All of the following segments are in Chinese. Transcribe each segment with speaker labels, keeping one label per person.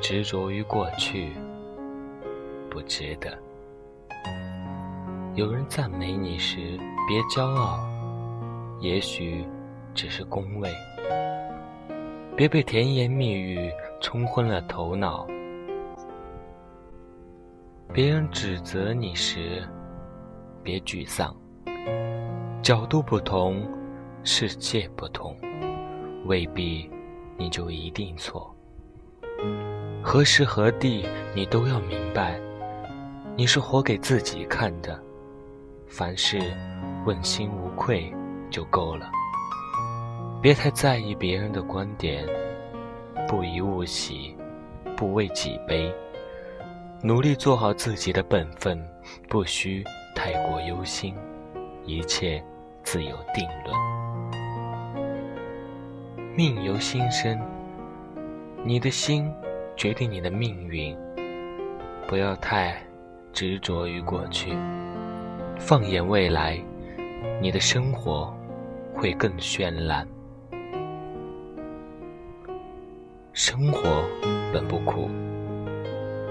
Speaker 1: 执着于过去，不值得。有人赞美你时，别骄傲，也许只是恭维。别被甜言蜜语冲昏了头脑。别人指责你时，别沮丧。角度不同，世界不同，未必你就一定错。何时何地，你都要明白，你是活给自己看的。凡事问心无愧就够了。别太在意别人的观点，不以物喜，不为己悲。努力做好自己的本分，不需太过忧心，一切自有定论。命由心生，你的心决定你的命运。不要太执着于过去，放眼未来，你的生活会更绚烂。生活本不苦，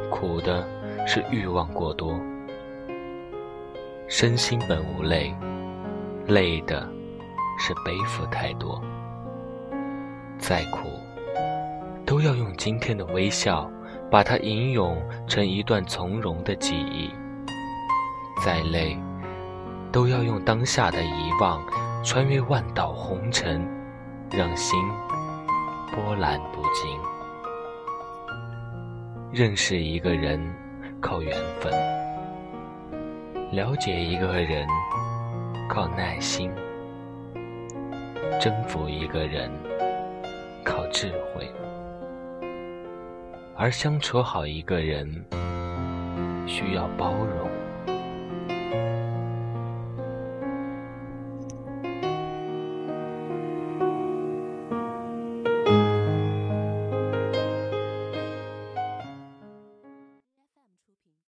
Speaker 1: 苦的是欲望过多；身心本无累，累的是背负太多。再苦，都要用今天的微笑，把它吟咏成一段从容的记忆；再累，都要用当下的遗忘，穿越万道红尘，让心。波澜不惊。认识一个人靠缘分，了解一个人靠耐心，征服一个人靠智慧，而相处好一个人需要包容。